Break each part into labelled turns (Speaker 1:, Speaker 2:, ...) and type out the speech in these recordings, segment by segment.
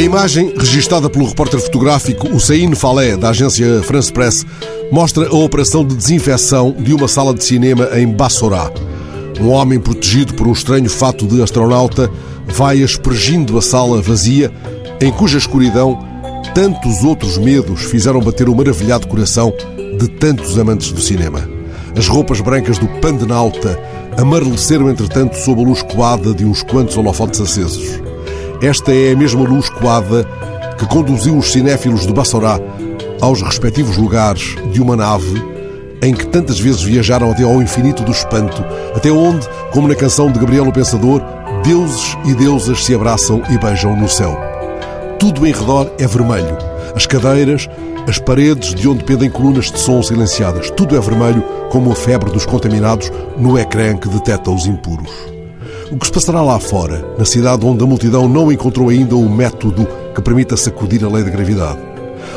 Speaker 1: imagem, registada pelo repórter fotográfico Hussein Falé, da agência France Press, mostra a operação de desinfecção de uma sala de cinema em Bassorá. Um homem protegido por um estranho fato de astronauta vai aspergindo a sala vazia, em cuja escuridão tantos outros medos fizeram bater o maravilhado coração de tantos amantes do cinema. As roupas brancas do pandenauta amareleceram, entretanto, sob a luz coada de uns quantos holofotes acesos. Esta é a mesma luz coada que conduziu os cinéfilos de Bassorá aos respectivos lugares de uma nave em que tantas vezes viajaram até ao infinito do espanto, até onde, como na canção de Gabriel o Pensador, deuses e deusas se abraçam e beijam no céu. Tudo em redor é vermelho. As cadeiras, as paredes de onde pendem colunas de som silenciadas, tudo é vermelho como a febre dos contaminados no ecrã que detecta os impuros. O que se passará lá fora, na cidade onde a multidão não encontrou ainda o método que permita sacudir a lei da gravidade?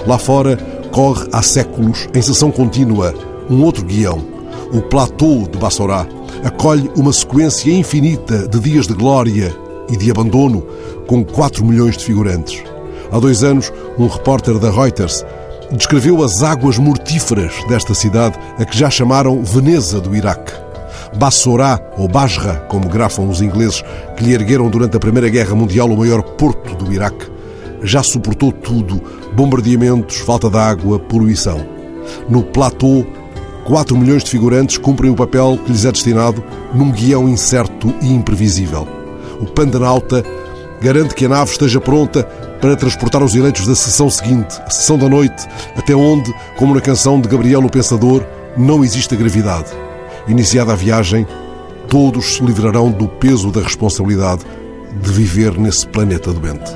Speaker 1: Lá fora corre há séculos, em sessão contínua, um outro guião. O platô de Bassorá acolhe uma sequência infinita de dias de glória e de abandono com 4 milhões de figurantes. Há dois anos, um repórter da Reuters descreveu as águas mortíferas desta cidade, a que já chamaram Veneza do Iraque. Bassorá, ou Basra, como grafam os ingleses, que lhe ergueram durante a Primeira Guerra Mundial o maior porto do Iraque, já suportou tudo: bombardeamentos, falta de água, poluição. No platô, 4 milhões de figurantes cumprem o papel que lhes é destinado num guião incerto e imprevisível. O Pandanauta garante que a nave esteja pronta para transportar os eleitos da sessão seguinte, a sessão da noite, até onde, como na canção de Gabriel o Pensador, não existe a gravidade. Iniciada a viagem, todos se livrarão do peso da responsabilidade de viver nesse planeta doente.